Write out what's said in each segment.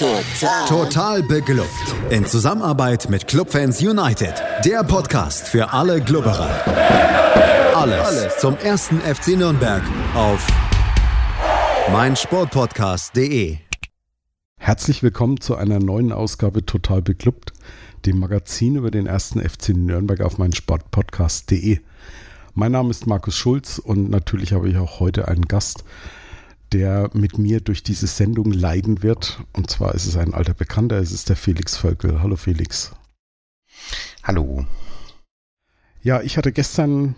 Total. Total beglückt. In Zusammenarbeit mit Clubfans United. Der Podcast für alle Glubberer. Alles, Alles zum ersten FC Nürnberg auf meinsportpodcast.de. Herzlich willkommen zu einer neuen Ausgabe Total beglückt, dem Magazin über den ersten FC Nürnberg auf meinsportpodcast.de. Mein Name ist Markus Schulz und natürlich habe ich auch heute einen Gast der mit mir durch diese Sendung leiden wird. Und zwar ist es ein alter Bekannter, es ist der Felix Völkel. Hallo Felix. Hallo. Ja, ich hatte gestern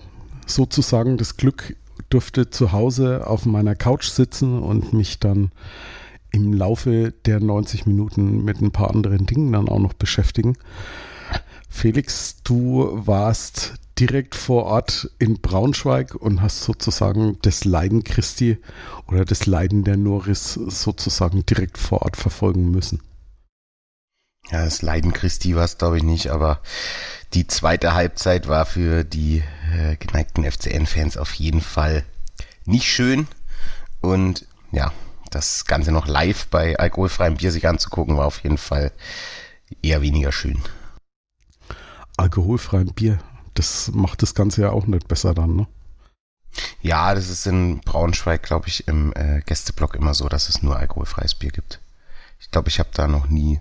sozusagen das Glück, durfte zu Hause auf meiner Couch sitzen und mich dann im Laufe der 90 Minuten mit ein paar anderen Dingen dann auch noch beschäftigen. Felix, du warst direkt vor Ort in Braunschweig und hast sozusagen das Leiden Christi oder das Leiden der Norris sozusagen direkt vor Ort verfolgen müssen. Ja, das Leiden Christi war es, glaube ich, nicht, aber die zweite Halbzeit war für die äh, geneigten FCN-Fans auf jeden Fall nicht schön. Und ja, das Ganze noch live bei alkoholfreiem Bier sich anzugucken, war auf jeden Fall eher weniger schön. Alkoholfreiem Bier, das macht das Ganze ja auch nicht besser dann, ne? Ja, das ist in Braunschweig, glaube ich, im äh, Gästeblock immer so, dass es nur alkoholfreies Bier gibt. Ich glaube, ich habe da noch nie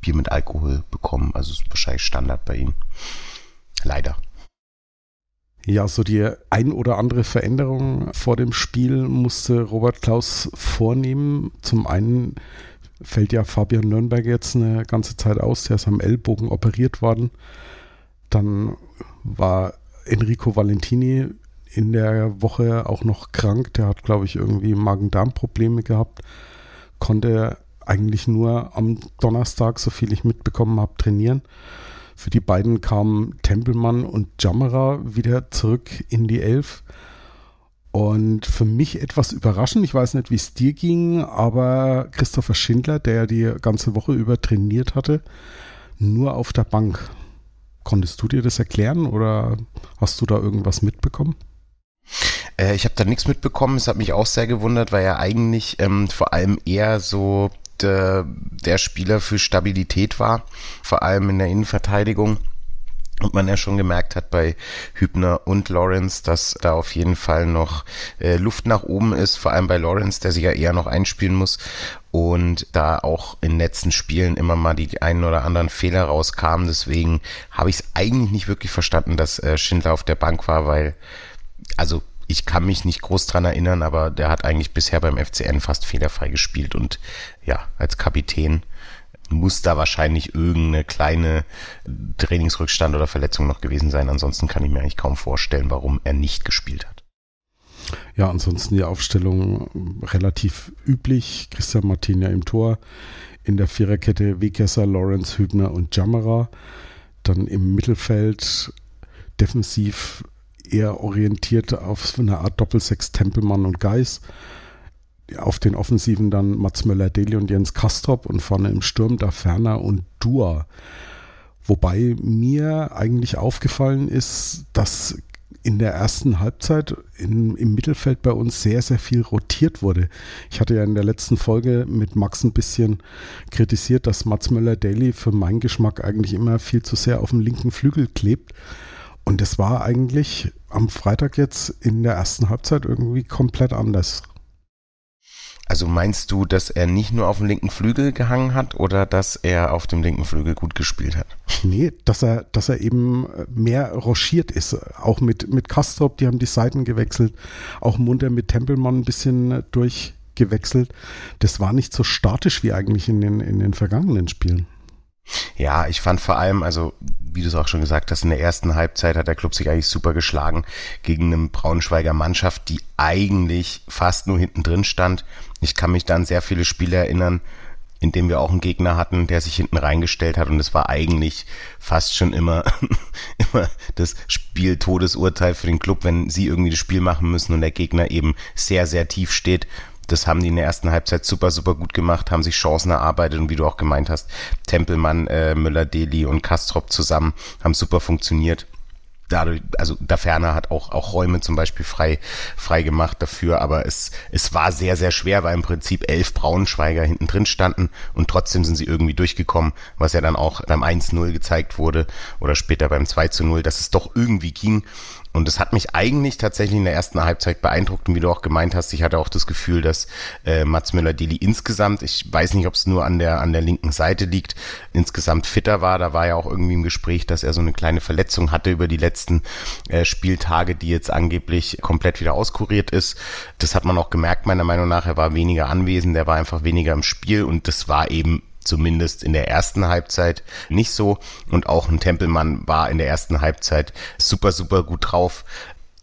Bier mit Alkohol bekommen. Also ist wahrscheinlich Standard bei Ihnen. Leider. Ja, so die ein oder andere Veränderung vor dem Spiel musste Robert Klaus vornehmen. Zum einen fällt ja Fabian Nürnberg jetzt eine ganze Zeit aus. Der ist am Ellbogen operiert worden. Dann war Enrico Valentini in der Woche auch noch krank. Der hat, glaube ich, irgendwie Magen-Darm-Probleme gehabt. Konnte eigentlich nur am Donnerstag, so viel ich mitbekommen habe, trainieren. Für die beiden kamen Tempelmann und Jammerer wieder zurück in die Elf. Und für mich etwas überraschend, ich weiß nicht, wie es dir ging, aber Christopher Schindler, der die ganze Woche über trainiert hatte, nur auf der Bank. Konntest du dir das erklären oder hast du da irgendwas mitbekommen? Äh, ich habe da nichts mitbekommen. Es hat mich auch sehr gewundert, weil er eigentlich ähm, vor allem eher so de, der Spieler für Stabilität war, vor allem in der Innenverteidigung. Und man ja schon gemerkt hat bei Hübner und Lawrence, dass da auf jeden Fall noch äh, Luft nach oben ist, vor allem bei Lawrence, der sich ja eher noch einspielen muss und da auch in letzten Spielen immer mal die einen oder anderen Fehler rauskamen. Deswegen habe ich es eigentlich nicht wirklich verstanden, dass äh, Schindler auf der Bank war, weil, also ich kann mich nicht groß dran erinnern, aber der hat eigentlich bisher beim FCN fast fehlerfrei gespielt und ja, als Kapitän muss da wahrscheinlich irgendeine kleine Trainingsrückstand oder Verletzung noch gewesen sein. Ansonsten kann ich mir eigentlich kaum vorstellen, warum er nicht gespielt hat. Ja, ansonsten die Aufstellung relativ üblich. Christian Martina im Tor. In der Viererkette Weggesser, Lawrence, Hübner und Jammerer. Dann im Mittelfeld defensiv eher orientiert auf eine Art Doppelsechs Tempelmann und Geis. Auf den Offensiven dann Mats Möller-Deli und Jens Kastrop und vorne im Sturm da Ferner und Dua. Wobei mir eigentlich aufgefallen ist, dass in der ersten Halbzeit in, im Mittelfeld bei uns sehr, sehr viel rotiert wurde. Ich hatte ja in der letzten Folge mit Max ein bisschen kritisiert, dass Mats Möller-Daly für meinen Geschmack eigentlich immer viel zu sehr auf dem linken Flügel klebt. Und das war eigentlich am Freitag jetzt in der ersten Halbzeit irgendwie komplett anders. Also meinst du, dass er nicht nur auf dem linken Flügel gehangen hat oder dass er auf dem linken Flügel gut gespielt hat? Nee, dass er, dass er eben mehr rochiert ist. Auch mit, mit Kastrop, die haben die Seiten gewechselt. Auch munter mit Tempelmann ein bisschen durchgewechselt. Das war nicht so statisch wie eigentlich in den, in den vergangenen Spielen. Ja, ich fand vor allem, also wie du es auch schon gesagt hast, in der ersten Halbzeit hat der Club sich eigentlich super geschlagen gegen eine Braunschweiger Mannschaft, die eigentlich fast nur hinten drin stand. Ich kann mich da an sehr viele Spiele erinnern, in dem wir auch einen Gegner hatten, der sich hinten reingestellt hat und es war eigentlich fast schon immer, immer das Spiel Todesurteil für den Club, wenn sie irgendwie das Spiel machen müssen und der Gegner eben sehr, sehr tief steht das haben die in der ersten Halbzeit super, super gut gemacht, haben sich Chancen erarbeitet und wie du auch gemeint hast, Tempelmann, äh, Müller, Deli und Kastrop zusammen haben super funktioniert. Dadurch, also da Ferner hat auch, auch Räume zum Beispiel frei, frei gemacht dafür, aber es, es war sehr, sehr schwer, weil im Prinzip elf Braunschweiger hinten drin standen und trotzdem sind sie irgendwie durchgekommen, was ja dann auch beim 1-0 gezeigt wurde oder später beim 2-0, dass es doch irgendwie ging. Und es hat mich eigentlich tatsächlich in der ersten Halbzeit beeindruckt und wie du auch gemeint hast, ich hatte auch das Gefühl, dass äh, Mats Müller-Deli insgesamt, ich weiß nicht, ob es nur an der, an der linken Seite liegt, insgesamt fitter war. Da war ja auch irgendwie im Gespräch, dass er so eine kleine Verletzung hatte über die letzten äh, Spieltage, die jetzt angeblich komplett wieder auskuriert ist. Das hat man auch gemerkt, meiner Meinung nach. Er war weniger anwesend, er war einfach weniger im Spiel und das war eben zumindest in der ersten Halbzeit nicht so. Und auch ein Tempelmann war in der ersten Halbzeit super, super gut drauf.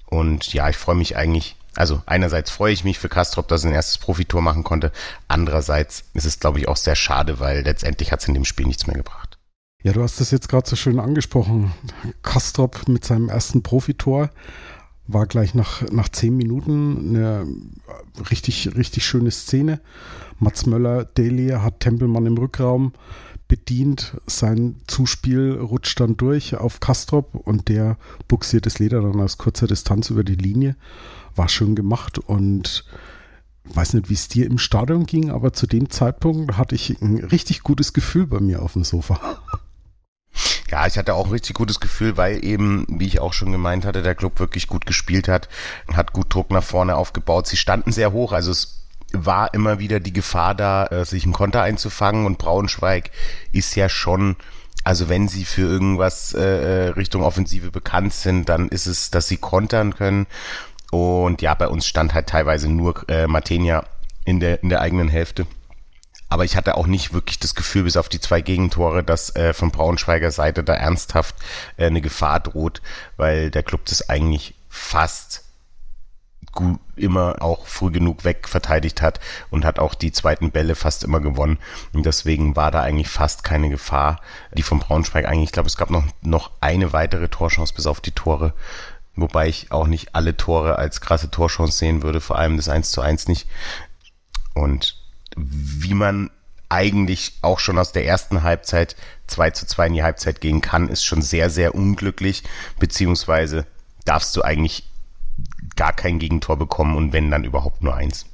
Und ja, ich freue mich eigentlich. Also einerseits freue ich mich für Kastrop, dass er ein erstes Profitor machen konnte. Andererseits ist es, glaube ich, auch sehr schade, weil letztendlich hat es in dem Spiel nichts mehr gebracht. Ja, du hast das jetzt gerade so schön angesprochen. Kastrop mit seinem ersten Profitor war gleich nach, nach zehn Minuten eine richtig, richtig schöne Szene. Mats Möller, Delia hat Tempelmann im Rückraum bedient. Sein Zuspiel rutscht dann durch auf Kastrop und der buxiert das Leder dann aus kurzer Distanz über die Linie. War schön gemacht und weiß nicht, wie es dir im Stadion ging, aber zu dem Zeitpunkt hatte ich ein richtig gutes Gefühl bei mir auf dem Sofa. Ja, ich hatte auch ein richtig gutes Gefühl, weil eben, wie ich auch schon gemeint hatte, der Club wirklich gut gespielt hat, hat gut Druck nach vorne aufgebaut. Sie standen sehr hoch, also es war immer wieder die Gefahr da, äh, sich einen Konter einzufangen und Braunschweig ist ja schon also wenn sie für irgendwas äh, äh, Richtung Offensive bekannt sind, dann ist es, dass sie kontern können. Und ja, bei uns stand halt teilweise nur äh, Matenia in der, in der eigenen Hälfte. Aber ich hatte auch nicht wirklich das Gefühl, bis auf die zwei Gegentore, dass äh, von Braunschweiger Seite da ernsthaft äh, eine Gefahr droht, weil der Club das eigentlich fast gut, immer auch früh genug weg verteidigt hat und hat auch die zweiten Bälle fast immer gewonnen. Und deswegen war da eigentlich fast keine Gefahr. Die von Braunschweig eigentlich, ich glaube, es gab noch, noch eine weitere Torchance bis auf die Tore. Wobei ich auch nicht alle Tore als krasse Torchance sehen würde, vor allem das 1 zu 1 nicht. Und wie man eigentlich auch schon aus der ersten Halbzeit 2 zu 2 in die Halbzeit gehen kann, ist schon sehr, sehr unglücklich, beziehungsweise darfst du eigentlich gar kein Gegentor bekommen und wenn dann überhaupt nur eins.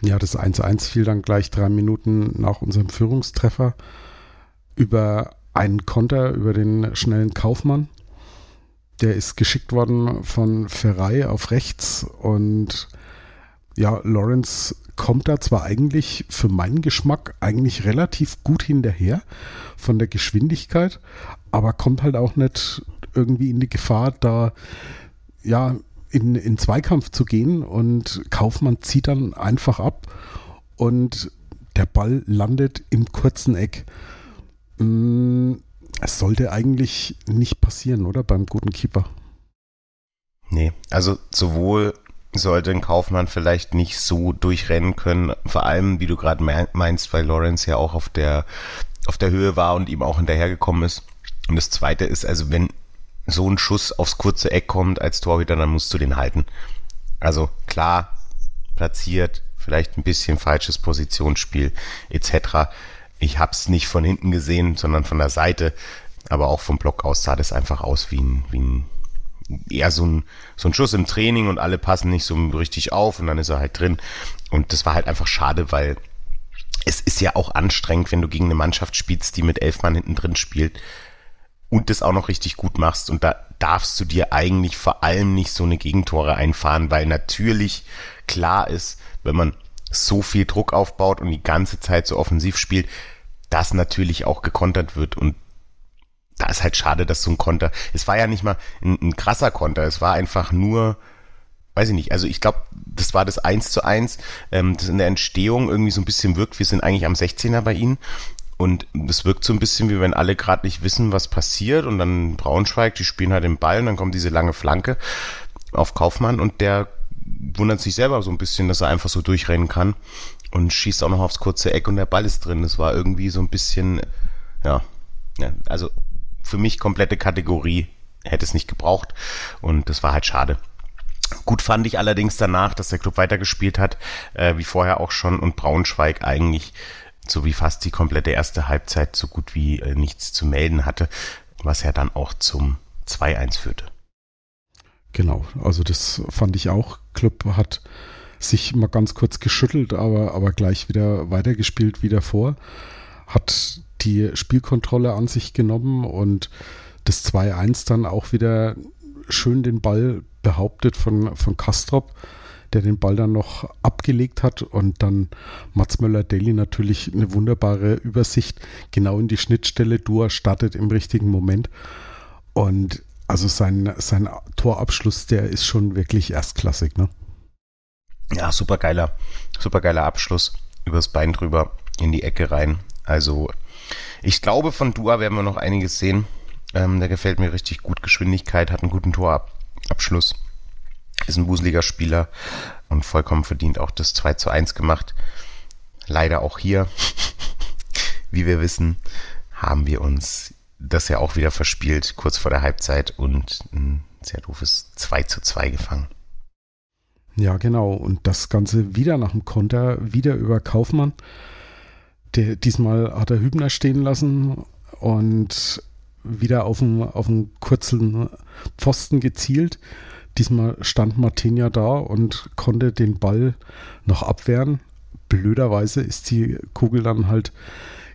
Ja, das 1-1 fiel dann gleich drei Minuten nach unserem Führungstreffer über einen Konter, über den schnellen Kaufmann. Der ist geschickt worden von Ferrei auf rechts und ja, Lawrence kommt da zwar eigentlich für meinen Geschmack eigentlich relativ gut hinterher von der Geschwindigkeit, aber kommt halt auch nicht irgendwie in die Gefahr, da ja, in, in Zweikampf zu gehen und Kaufmann zieht dann einfach ab und der Ball landet im kurzen Eck. Mm, es sollte eigentlich nicht passieren, oder? Beim guten Keeper. Nee, also sowohl sollte ein Kaufmann vielleicht nicht so durchrennen können, vor allem, wie du gerade meinst, weil Lawrence ja auch auf der, auf der Höhe war und ihm auch hinterhergekommen ist. Und das zweite ist, also wenn so ein Schuss aufs kurze Eck kommt als Torhüter, dann musst du den halten. Also klar, platziert, vielleicht ein bisschen falsches Positionsspiel etc. Ich habe es nicht von hinten gesehen, sondern von der Seite, aber auch vom Block aus sah das einfach aus wie ein, wie ein eher so ein, so ein Schuss im Training und alle passen nicht so richtig auf und dann ist er halt drin. Und das war halt einfach schade, weil es ist ja auch anstrengend, wenn du gegen eine Mannschaft spielst, die mit elf Mann hinten drin spielt und das auch noch richtig gut machst. Und da darfst du dir eigentlich vor allem nicht so eine Gegentore einfahren, weil natürlich klar ist, wenn man so viel Druck aufbaut und die ganze Zeit so offensiv spielt, dass natürlich auch gekontert wird. Und da ist halt schade, dass so ein Konter, es war ja nicht mal ein, ein krasser Konter, es war einfach nur, weiß ich nicht, also ich glaube, das war das 1 zu 1, ähm, das in der Entstehung irgendwie so ein bisschen wirkt, wir sind eigentlich am 16er bei ihnen und es wirkt so ein bisschen, wie wenn alle gerade nicht wissen, was passiert. Und dann Braunschweig, die spielen halt den Ball und dann kommt diese lange Flanke auf Kaufmann und der wundert sich selber so ein bisschen, dass er einfach so durchrennen kann und schießt auch noch aufs kurze Eck und der Ball ist drin. Das war irgendwie so ein bisschen, ja, also für mich komplette Kategorie hätte es nicht gebraucht und das war halt schade. Gut fand ich allerdings danach, dass der Club weitergespielt hat, äh, wie vorher auch schon und Braunschweig eigentlich so wie fast die komplette erste Halbzeit so gut wie äh, nichts zu melden hatte, was ja dann auch zum 2-1 führte. Genau, also das fand ich auch. Club hat sich mal ganz kurz geschüttelt, aber, aber gleich wieder weitergespielt wie davor. Hat die Spielkontrolle an sich genommen und das 2-1 dann auch wieder schön den Ball behauptet von, von Kastrop, der den Ball dann noch abgelegt hat und dann Mats Möller-Deli natürlich eine wunderbare Übersicht genau in die Schnittstelle. Dua startet im richtigen Moment und also sein, sein Torabschluss, der ist schon wirklich erstklassig, ne? Ja, super geiler, super geiler Abschluss. Übers Bein drüber in die Ecke rein. Also, ich glaube, von Dua werden wir noch einiges sehen. Ähm, der gefällt mir richtig gut. Geschwindigkeit, hat einen guten Torabschluss. Ist ein wuseliger Spieler und vollkommen verdient auch das 2 zu 1 gemacht. Leider auch hier, wie wir wissen, haben wir uns das ja auch wieder verspielt, kurz vor der Halbzeit und ein sehr doofes 2 zu 2 gefangen. Ja, genau. Und das Ganze wieder nach dem Konter, wieder über Kaufmann. Der, diesmal hat er Hübner stehen lassen und wieder auf einen, auf einen kurzen Pfosten gezielt. Diesmal stand Martinia da und konnte den Ball noch abwehren. Blöderweise ist die Kugel dann halt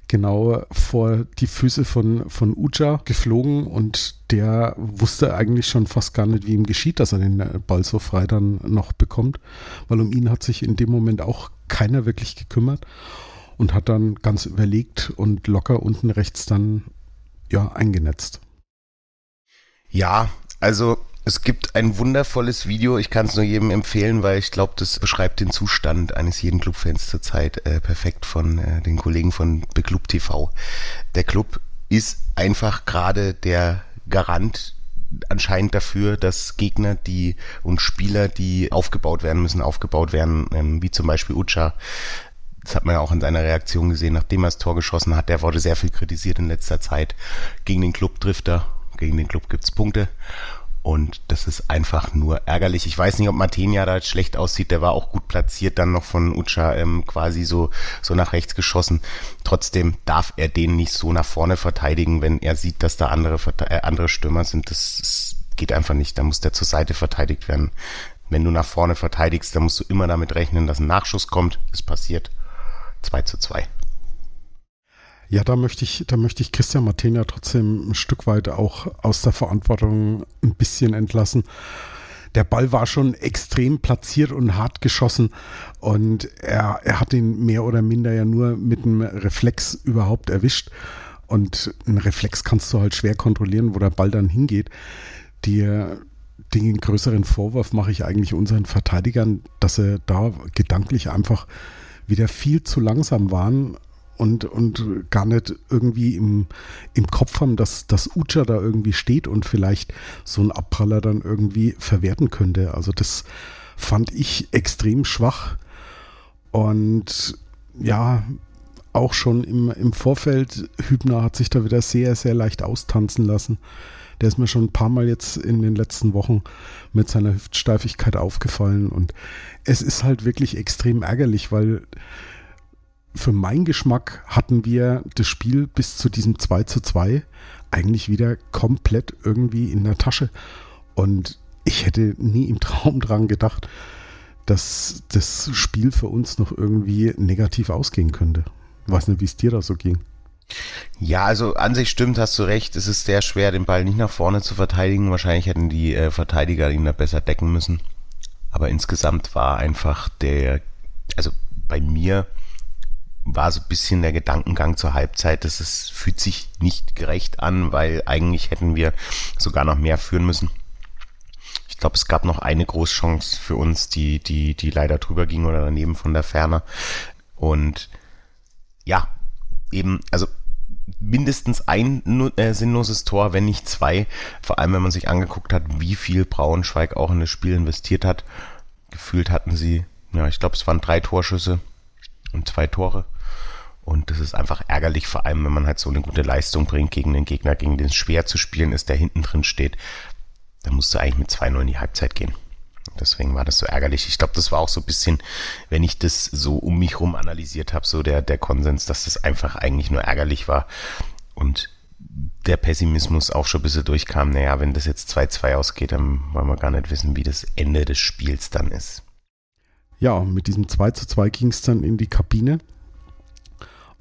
genau vor die Füße von, von Uja geflogen und der wusste eigentlich schon fast gar nicht, wie ihm geschieht, dass er den Ball so frei dann noch bekommt, weil um ihn hat sich in dem Moment auch keiner wirklich gekümmert und hat dann ganz überlegt und locker unten rechts dann ja eingenetzt. Ja, also es gibt ein wundervolles Video, ich kann es nur jedem empfehlen, weil ich glaube, das beschreibt den Zustand eines jeden Clubfans zurzeit äh, perfekt von äh, den Kollegen von Beclub TV. Der Club ist einfach gerade der Garant anscheinend dafür, dass Gegner, die und Spieler, die aufgebaut werden müssen, aufgebaut werden, ähm, wie zum Beispiel Ucha. Das hat man ja auch in seiner Reaktion gesehen, nachdem er das Tor geschossen hat. Der wurde sehr viel kritisiert in letzter Zeit. Gegen den Club trifft er, gegen den Club gibt's Punkte. Und das ist einfach nur ärgerlich. Ich weiß nicht, ob Martinia da schlecht aussieht. Der war auch gut platziert, dann noch von Ucha ähm, quasi so, so nach rechts geschossen. Trotzdem darf er den nicht so nach vorne verteidigen, wenn er sieht, dass da andere, äh, andere Stürmer sind. Das, das geht einfach nicht. Da muss der zur Seite verteidigt werden. Wenn du nach vorne verteidigst, dann musst du immer damit rechnen, dass ein Nachschuss kommt. Das passiert 2 zu 2. Ja, da möchte ich, da möchte ich Christian Martenia trotzdem ein Stück weit auch aus der Verantwortung ein bisschen entlassen. Der Ball war schon extrem platziert und hart geschossen und er, er hat ihn mehr oder minder ja nur mit einem Reflex überhaupt erwischt. Und einen Reflex kannst du halt schwer kontrollieren, wo der Ball dann hingeht. Die, den größeren Vorwurf mache ich eigentlich unseren Verteidigern, dass sie da gedanklich einfach wieder viel zu langsam waren und, und gar nicht irgendwie im, im Kopf haben, dass, dass Ucha da irgendwie steht und vielleicht so ein Abpraller dann irgendwie verwerten könnte. Also das fand ich extrem schwach. Und ja, auch schon im, im Vorfeld, Hübner hat sich da wieder sehr, sehr leicht austanzen lassen. Der ist mir schon ein paar Mal jetzt in den letzten Wochen mit seiner Hüftsteifigkeit aufgefallen. Und es ist halt wirklich extrem ärgerlich, weil für meinen Geschmack hatten wir das Spiel bis zu diesem 2 zu 2 eigentlich wieder komplett irgendwie in der Tasche. Und ich hätte nie im Traum dran gedacht, dass das Spiel für uns noch irgendwie negativ ausgehen könnte. Ich weiß nicht, wie es dir da so ging. Ja, also an sich stimmt, hast du recht. Es ist sehr schwer, den Ball nicht nach vorne zu verteidigen. Wahrscheinlich hätten die äh, Verteidiger ihn da besser decken müssen. Aber insgesamt war einfach der, also bei mir war so ein bisschen der Gedankengang zur Halbzeit, dass es fühlt sich nicht gerecht an, weil eigentlich hätten wir sogar noch mehr führen müssen. Ich glaube, es gab noch eine Großchance für uns, die, die, die leider drüber ging oder daneben von der Ferne. Und ja, eben, also mindestens ein äh, sinnloses Tor, wenn nicht zwei. Vor allem, wenn man sich angeguckt hat, wie viel Braunschweig auch in das Spiel investiert hat. Gefühlt hatten sie, ja, ich glaube, es waren drei Torschüsse und zwei Tore. Und das ist einfach ärgerlich, vor allem wenn man halt so eine gute Leistung bringt gegen den Gegner, gegen den es schwer zu spielen ist, der hinten drin steht. Da musst du eigentlich mit 2-0 in die Halbzeit gehen. Deswegen war das so ärgerlich. Ich glaube, das war auch so ein bisschen, wenn ich das so um mich rum analysiert habe, so der, der Konsens, dass das einfach eigentlich nur ärgerlich war. Und der Pessimismus auch schon ein bisschen durchkam. Naja, wenn das jetzt 2-2 ausgeht, dann wollen wir gar nicht wissen, wie das Ende des Spiels dann ist. Ja, mit diesem 2 zu 2 ging es dann in die Kabine.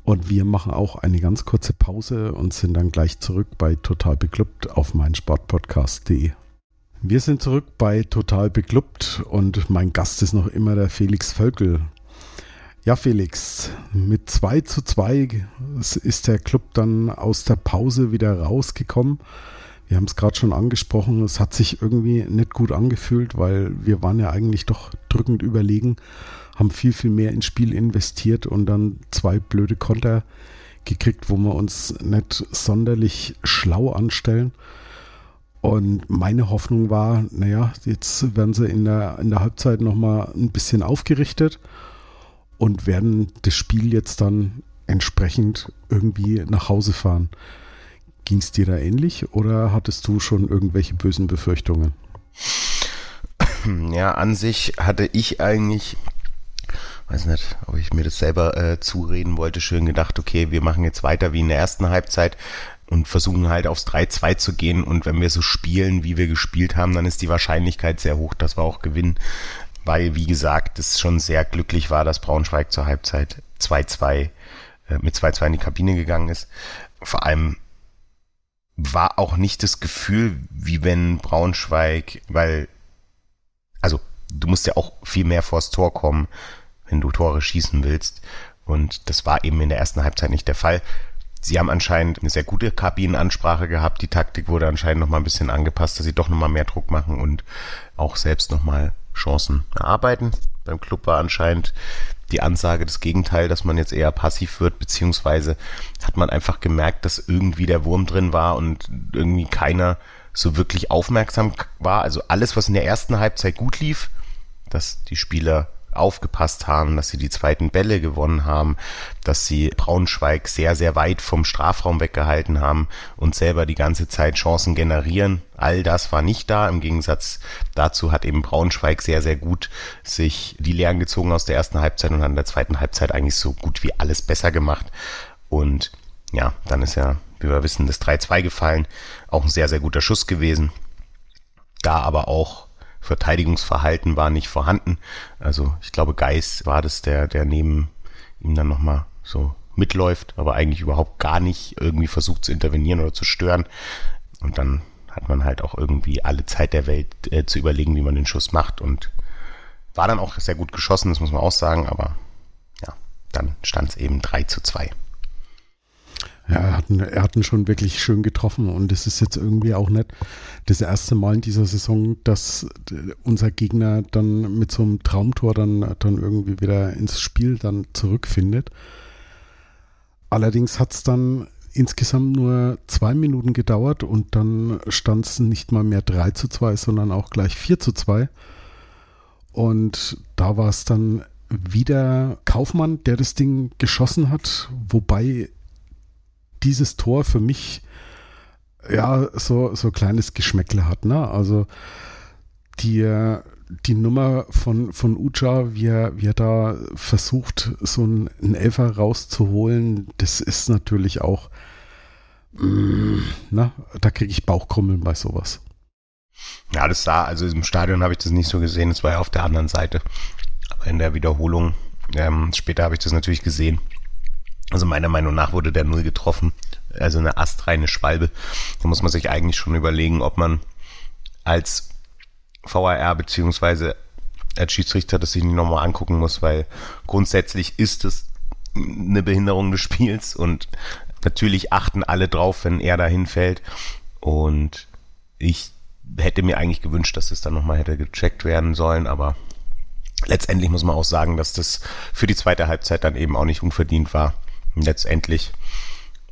Und wir machen auch eine ganz kurze Pause und sind dann gleich zurück bei Total Beklubbt auf meinsportpodcast.de. Wir sind zurück bei Total Beklubbt und mein Gast ist noch immer der Felix Völkel. Ja, Felix, mit 2 zu 2 ist der Club dann aus der Pause wieder rausgekommen. Wir haben es gerade schon angesprochen, es hat sich irgendwie nicht gut angefühlt, weil wir waren ja eigentlich doch drückend überlegen, haben viel, viel mehr ins Spiel investiert und dann zwei blöde Konter gekriegt, wo wir uns nicht sonderlich schlau anstellen. Und meine Hoffnung war, naja, jetzt werden sie in der, in der Halbzeit nochmal ein bisschen aufgerichtet und werden das Spiel jetzt dann entsprechend irgendwie nach Hause fahren. Ging es dir da ähnlich oder hattest du schon irgendwelche bösen Befürchtungen? Ja, an sich hatte ich eigentlich, weiß nicht, ob ich mir das selber äh, zureden wollte, schön gedacht, okay, wir machen jetzt weiter wie in der ersten Halbzeit und versuchen halt aufs 3-2 zu gehen. Und wenn wir so spielen, wie wir gespielt haben, dann ist die Wahrscheinlichkeit sehr hoch, dass wir auch gewinnen. Weil, wie gesagt, es schon sehr glücklich war, dass Braunschweig zur Halbzeit 2-2 äh, mit 2-2 in die Kabine gegangen ist. Vor allem war auch nicht das Gefühl, wie wenn Braunschweig, weil, also du musst ja auch viel mehr vors Tor kommen, wenn du Tore schießen willst. Und das war eben in der ersten Halbzeit nicht der Fall. Sie haben anscheinend eine sehr gute Kabinenansprache gehabt. Die Taktik wurde anscheinend noch mal ein bisschen angepasst, dass sie doch noch mal mehr Druck machen und auch selbst noch mal Chancen erarbeiten. Beim Club war anscheinend die Ansage das Gegenteil, dass man jetzt eher passiv wird, beziehungsweise hat man einfach gemerkt, dass irgendwie der Wurm drin war und irgendwie keiner so wirklich aufmerksam war. Also alles, was in der ersten Halbzeit gut lief, dass die Spieler aufgepasst haben, dass sie die zweiten Bälle gewonnen haben, dass sie Braunschweig sehr, sehr weit vom Strafraum weggehalten haben und selber die ganze Zeit Chancen generieren. All das war nicht da. Im Gegensatz dazu hat eben Braunschweig sehr, sehr gut sich die Lehren gezogen aus der ersten Halbzeit und an der zweiten Halbzeit eigentlich so gut wie alles besser gemacht. Und ja, dann ist ja, wie wir wissen, das 3-2 gefallen. Auch ein sehr, sehr guter Schuss gewesen. Da aber auch Verteidigungsverhalten war nicht vorhanden. Also ich glaube, Geis war das, der, der neben ihm dann nochmal so mitläuft, aber eigentlich überhaupt gar nicht irgendwie versucht zu intervenieren oder zu stören. Und dann hat man halt auch irgendwie alle Zeit der Welt äh, zu überlegen, wie man den Schuss macht und war dann auch sehr gut geschossen, das muss man auch sagen, aber ja, dann stand es eben 3 zu 2. Ja, er hat, ihn, er hat ihn schon wirklich schön getroffen und es ist jetzt irgendwie auch nicht das erste Mal in dieser Saison, dass unser Gegner dann mit so einem Traumtor dann, dann irgendwie wieder ins Spiel dann zurückfindet. Allerdings hat es dann insgesamt nur zwei Minuten gedauert und dann stand es nicht mal mehr 3 zu 2, sondern auch gleich 4 zu 2. Und da war es dann wieder Kaufmann, der das Ding geschossen hat, wobei dieses Tor für mich ja so so kleines Geschmäckle hat. Ne? Also die die Nummer von, von Uja, wie er, wie er da versucht, so einen, Elfer rauszuholen, das ist natürlich auch, mm, na, da kriege ich Bauchkrummeln bei sowas. Ja, das sah, also im Stadion habe ich das nicht so gesehen, das war ja auf der anderen Seite. Aber in der Wiederholung, ähm, später habe ich das natürlich gesehen. Also meiner Meinung nach wurde der Null getroffen. Also eine astreine Schwalbe. Da muss man sich eigentlich schon überlegen, ob man als VAR beziehungsweise als Schiedsrichter das sich nicht nochmal angucken muss, weil grundsätzlich ist es eine Behinderung des Spiels und natürlich achten alle drauf, wenn er dahin fällt. Und ich hätte mir eigentlich gewünscht, dass das dann nochmal hätte gecheckt werden sollen, aber letztendlich muss man auch sagen, dass das für die zweite Halbzeit dann eben auch nicht unverdient war letztendlich,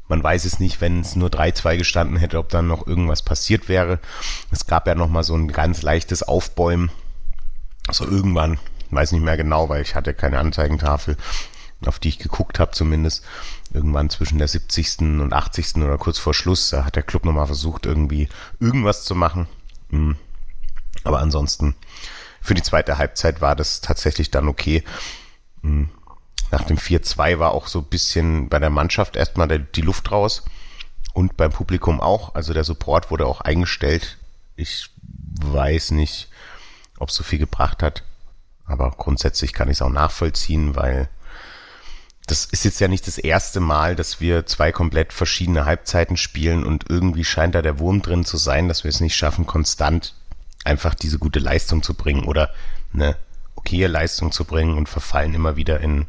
man weiß es nicht, wenn es nur 3-2 gestanden hätte, ob dann noch irgendwas passiert wäre. Es gab ja noch mal so ein ganz leichtes Aufbäumen. Also irgendwann, weiß nicht mehr genau, weil ich hatte keine Anzeigentafel, auf die ich geguckt habe zumindest. Irgendwann zwischen der 70. und 80. oder kurz vor Schluss, da hat der Club nochmal versucht, irgendwie irgendwas zu machen. Hm. Aber ansonsten, für die zweite Halbzeit war das tatsächlich dann okay. Nach dem 4-2 war auch so ein bisschen bei der Mannschaft erstmal die Luft raus. und beim Publikum auch. Also der Support wurde auch eingestellt. Ich weiß nicht, ob es so viel gebracht hat. Aber grundsätzlich kann ich es auch nachvollziehen, weil das ist jetzt ja nicht das erste Mal, dass wir zwei komplett verschiedene Halbzeiten spielen und irgendwie scheint da der Wurm drin zu sein, dass wir es nicht schaffen, konstant einfach diese gute Leistung zu bringen oder eine okaye Leistung zu bringen und verfallen immer wieder in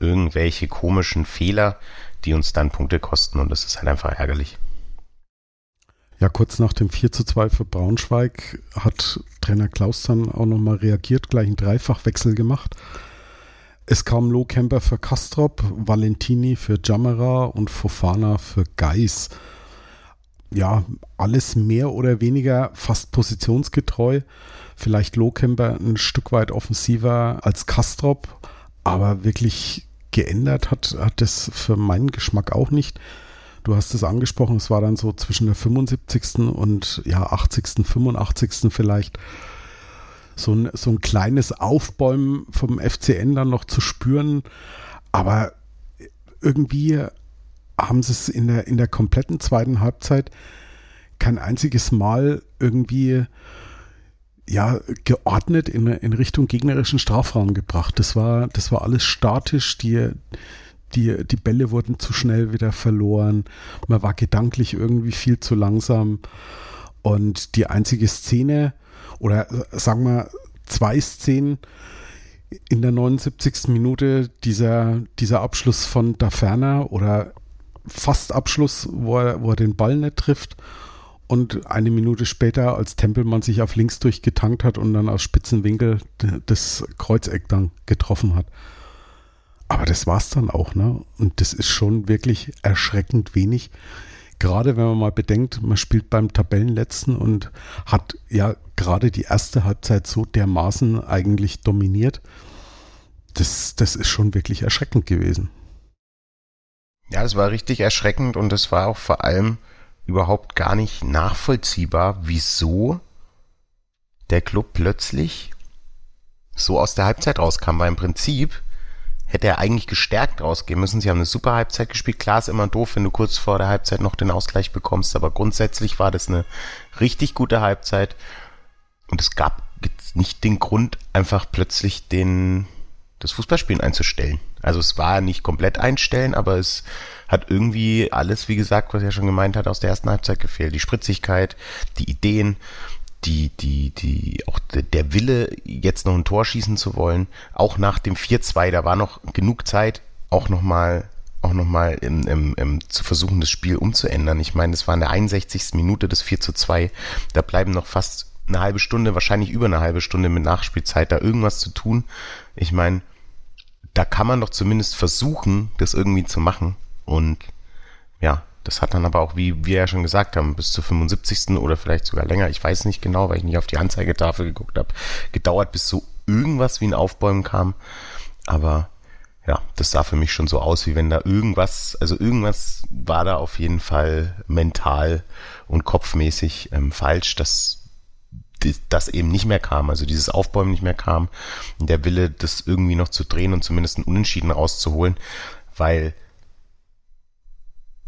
irgendwelche komischen Fehler, die uns dann Punkte kosten und das ist halt einfach ärgerlich. Ja, kurz nach dem 4 zu 2 für Braunschweig hat Trainer Klaus dann auch nochmal reagiert, gleich einen Dreifachwechsel gemacht. Es kam Low Camper für Kastrop, Valentini für Jamera und Fofana für Geis. Ja, alles mehr oder weniger fast positionsgetreu. Vielleicht Low Camper ein Stück weit offensiver als Kastrop, aber wirklich geändert hat, hat das für meinen Geschmack auch nicht. Du hast es angesprochen, es war dann so zwischen der 75. und ja 80., 85. vielleicht so ein, so ein kleines Aufbäumen vom FCN dann noch zu spüren. Aber irgendwie haben sie es in der, in der kompletten zweiten Halbzeit kein einziges Mal irgendwie ja, geordnet in, in Richtung gegnerischen Strafraum gebracht. Das war, das war alles statisch. Die, die, die Bälle wurden zu schnell wieder verloren. Man war gedanklich irgendwie viel zu langsam. Und die einzige Szene, oder sagen wir zwei Szenen in der 79. Minute, dieser, dieser Abschluss von Daferner oder fast Abschluss, wo er, wo er den Ball nicht trifft und eine Minute später, als Tempelmann sich auf links durchgetankt hat und dann aus spitzen Winkel das Kreuzeck dann getroffen hat. Aber das war's dann auch, ne? Und das ist schon wirklich erschreckend wenig. Gerade wenn man mal bedenkt, man spielt beim Tabellenletzten und hat ja gerade die erste Halbzeit so dermaßen eigentlich dominiert. Das, das ist schon wirklich erschreckend gewesen. Ja, es war richtig erschreckend und es war auch vor allem überhaupt gar nicht nachvollziehbar, wieso der Club plötzlich so aus der Halbzeit rauskam, weil im Prinzip hätte er eigentlich gestärkt rausgehen müssen. Sie haben eine super Halbzeit gespielt. Klar ist immer doof, wenn du kurz vor der Halbzeit noch den Ausgleich bekommst, aber grundsätzlich war das eine richtig gute Halbzeit und es gab nicht den Grund, einfach plötzlich den, das Fußballspielen einzustellen. Also es war nicht komplett einstellen, aber es hat irgendwie alles, wie gesagt, was er schon gemeint hat, aus der ersten Halbzeit gefehlt. Die Spritzigkeit, die Ideen, die, die, die, auch der Wille, jetzt noch ein Tor schießen zu wollen, auch nach dem 4-2, da war noch genug Zeit, auch nochmal auch nochmal im, im, im, zu versuchen, das Spiel umzuändern. Ich meine, das war in der 61. Minute des 4 zu 2. Da bleiben noch fast eine halbe Stunde, wahrscheinlich über eine halbe Stunde mit Nachspielzeit, da irgendwas zu tun. Ich meine, da kann man doch zumindest versuchen, das irgendwie zu machen. Und ja, das hat dann aber auch, wie wir ja schon gesagt haben, bis zur 75. oder vielleicht sogar länger, ich weiß nicht genau, weil ich nicht auf die Anzeigetafel geguckt habe, gedauert, bis so irgendwas wie ein Aufbäumen kam. Aber ja, das sah für mich schon so aus, wie wenn da irgendwas, also irgendwas war da auf jeden Fall mental und kopfmäßig ähm, falsch, dass das eben nicht mehr kam, also dieses Aufbäumen nicht mehr kam, der Wille, das irgendwie noch zu drehen und zumindest einen Unentschieden rauszuholen, weil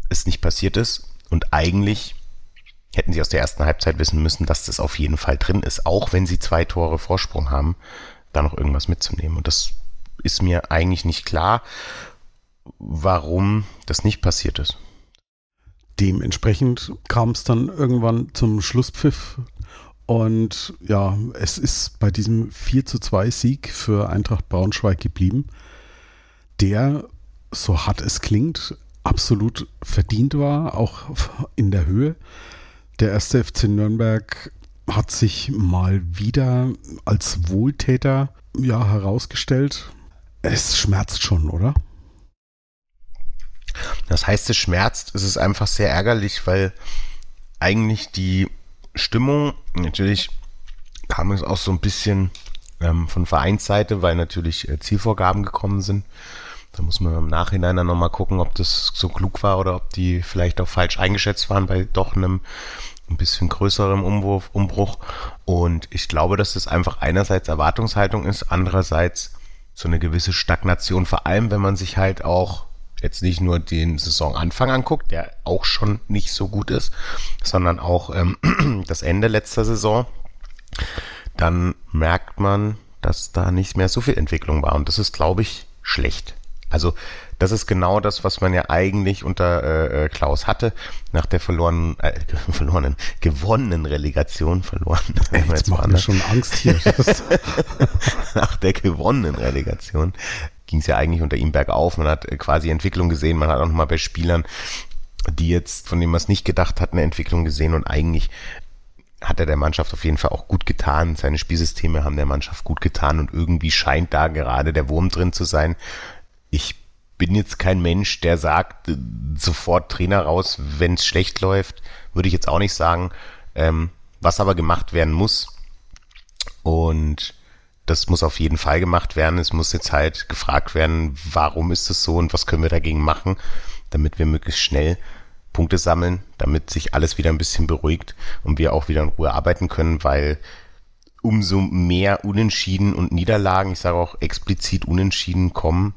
es nicht passiert ist. Und eigentlich hätten sie aus der ersten Halbzeit wissen müssen, dass das auf jeden Fall drin ist, auch wenn sie zwei Tore Vorsprung haben, da noch irgendwas mitzunehmen. Und das ist mir eigentlich nicht klar, warum das nicht passiert ist. Dementsprechend kam es dann irgendwann zum Schlusspfiff. Und ja, es ist bei diesem 4 zu 2 Sieg für Eintracht Braunschweig geblieben, der, so hart es klingt, absolut verdient war, auch in der Höhe. Der erste FC Nürnberg hat sich mal wieder als Wohltäter ja, herausgestellt. Es schmerzt schon, oder? Das heißt, es schmerzt. Es ist einfach sehr ärgerlich, weil eigentlich die Stimmung, natürlich kam es auch so ein bisschen ähm, von Vereinsseite, weil natürlich äh, Zielvorgaben gekommen sind. Da muss man im Nachhinein dann nochmal gucken, ob das so klug war oder ob die vielleicht auch falsch eingeschätzt waren bei doch einem ein bisschen größerem Umwurf, Umbruch. Und ich glaube, dass das einfach einerseits Erwartungshaltung ist, andererseits so eine gewisse Stagnation, vor allem wenn man sich halt auch jetzt nicht nur den Saisonanfang anguckt, der auch schon nicht so gut ist, sondern auch ähm, das Ende letzter Saison, dann merkt man, dass da nicht mehr so viel Entwicklung war. Und das ist, glaube ich, schlecht. Also das ist genau das, was man ja eigentlich unter äh, äh Klaus hatte, nach der verlorenen, äh, verlorenen, gewonnenen Relegation verloren. Ey, jetzt jetzt macht mir schon Angst hier. nach der gewonnenen Relegation ging es ja eigentlich unter ihm bergauf. Man hat äh, quasi Entwicklung gesehen. Man hat auch nochmal bei Spielern, die jetzt, von denen man es nicht gedacht hat, eine Entwicklung gesehen und eigentlich hat er der Mannschaft auf jeden Fall auch gut getan. Seine Spielsysteme haben der Mannschaft gut getan und irgendwie scheint da gerade der Wurm drin zu sein. Ich bin jetzt kein Mensch, der sagt, äh, sofort Trainer raus, wenn es schlecht läuft. Würde ich jetzt auch nicht sagen. Ähm, was aber gemacht werden muss. Und das muss auf jeden Fall gemacht werden. Es muss jetzt halt gefragt werden, warum ist es so und was können wir dagegen machen, damit wir möglichst schnell Punkte sammeln, damit sich alles wieder ein bisschen beruhigt und wir auch wieder in Ruhe arbeiten können, weil umso mehr Unentschieden und Niederlagen, ich sage auch explizit Unentschieden kommen,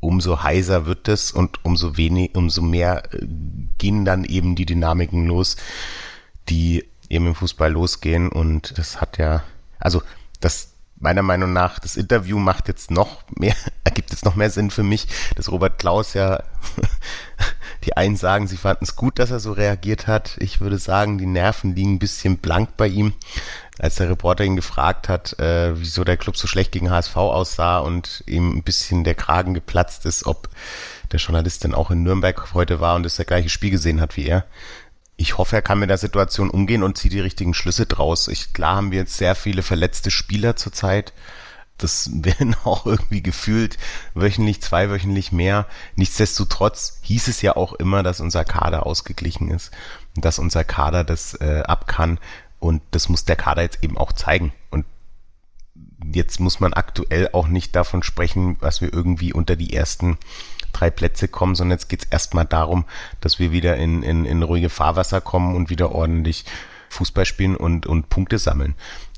umso heiser wird es und umso wenig, umso mehr äh, gehen dann eben die Dynamiken los, die eben im Fußball losgehen und das hat ja, also das meiner Meinung nach, das Interview macht jetzt noch mehr, ergibt jetzt noch mehr Sinn für mich, dass Robert Klaus ja, die einen sagen, sie fanden es gut, dass er so reagiert hat. Ich würde sagen, die Nerven liegen ein bisschen blank bei ihm. Als der Reporter ihn gefragt hat, äh, wieso der Club so schlecht gegen HSV aussah und ihm ein bisschen der Kragen geplatzt ist, ob der Journalist denn auch in Nürnberg heute war und das gleiche Spiel gesehen hat wie er ich hoffe, er kann mit der Situation umgehen und zieht die richtigen Schlüsse draus. Ich, klar haben wir jetzt sehr viele verletzte Spieler zurzeit. Das werden auch irgendwie gefühlt wöchentlich, zweiwöchentlich mehr. Nichtsdestotrotz hieß es ja auch immer, dass unser Kader ausgeglichen ist und dass unser Kader das äh, ab kann. Und das muss der Kader jetzt eben auch zeigen. Jetzt muss man aktuell auch nicht davon sprechen, was wir irgendwie unter die ersten drei Plätze kommen, sondern jetzt geht es erstmal darum, dass wir wieder in, in, in ruhige Fahrwasser kommen und wieder ordentlich Fußball spielen und, und Punkte sammeln.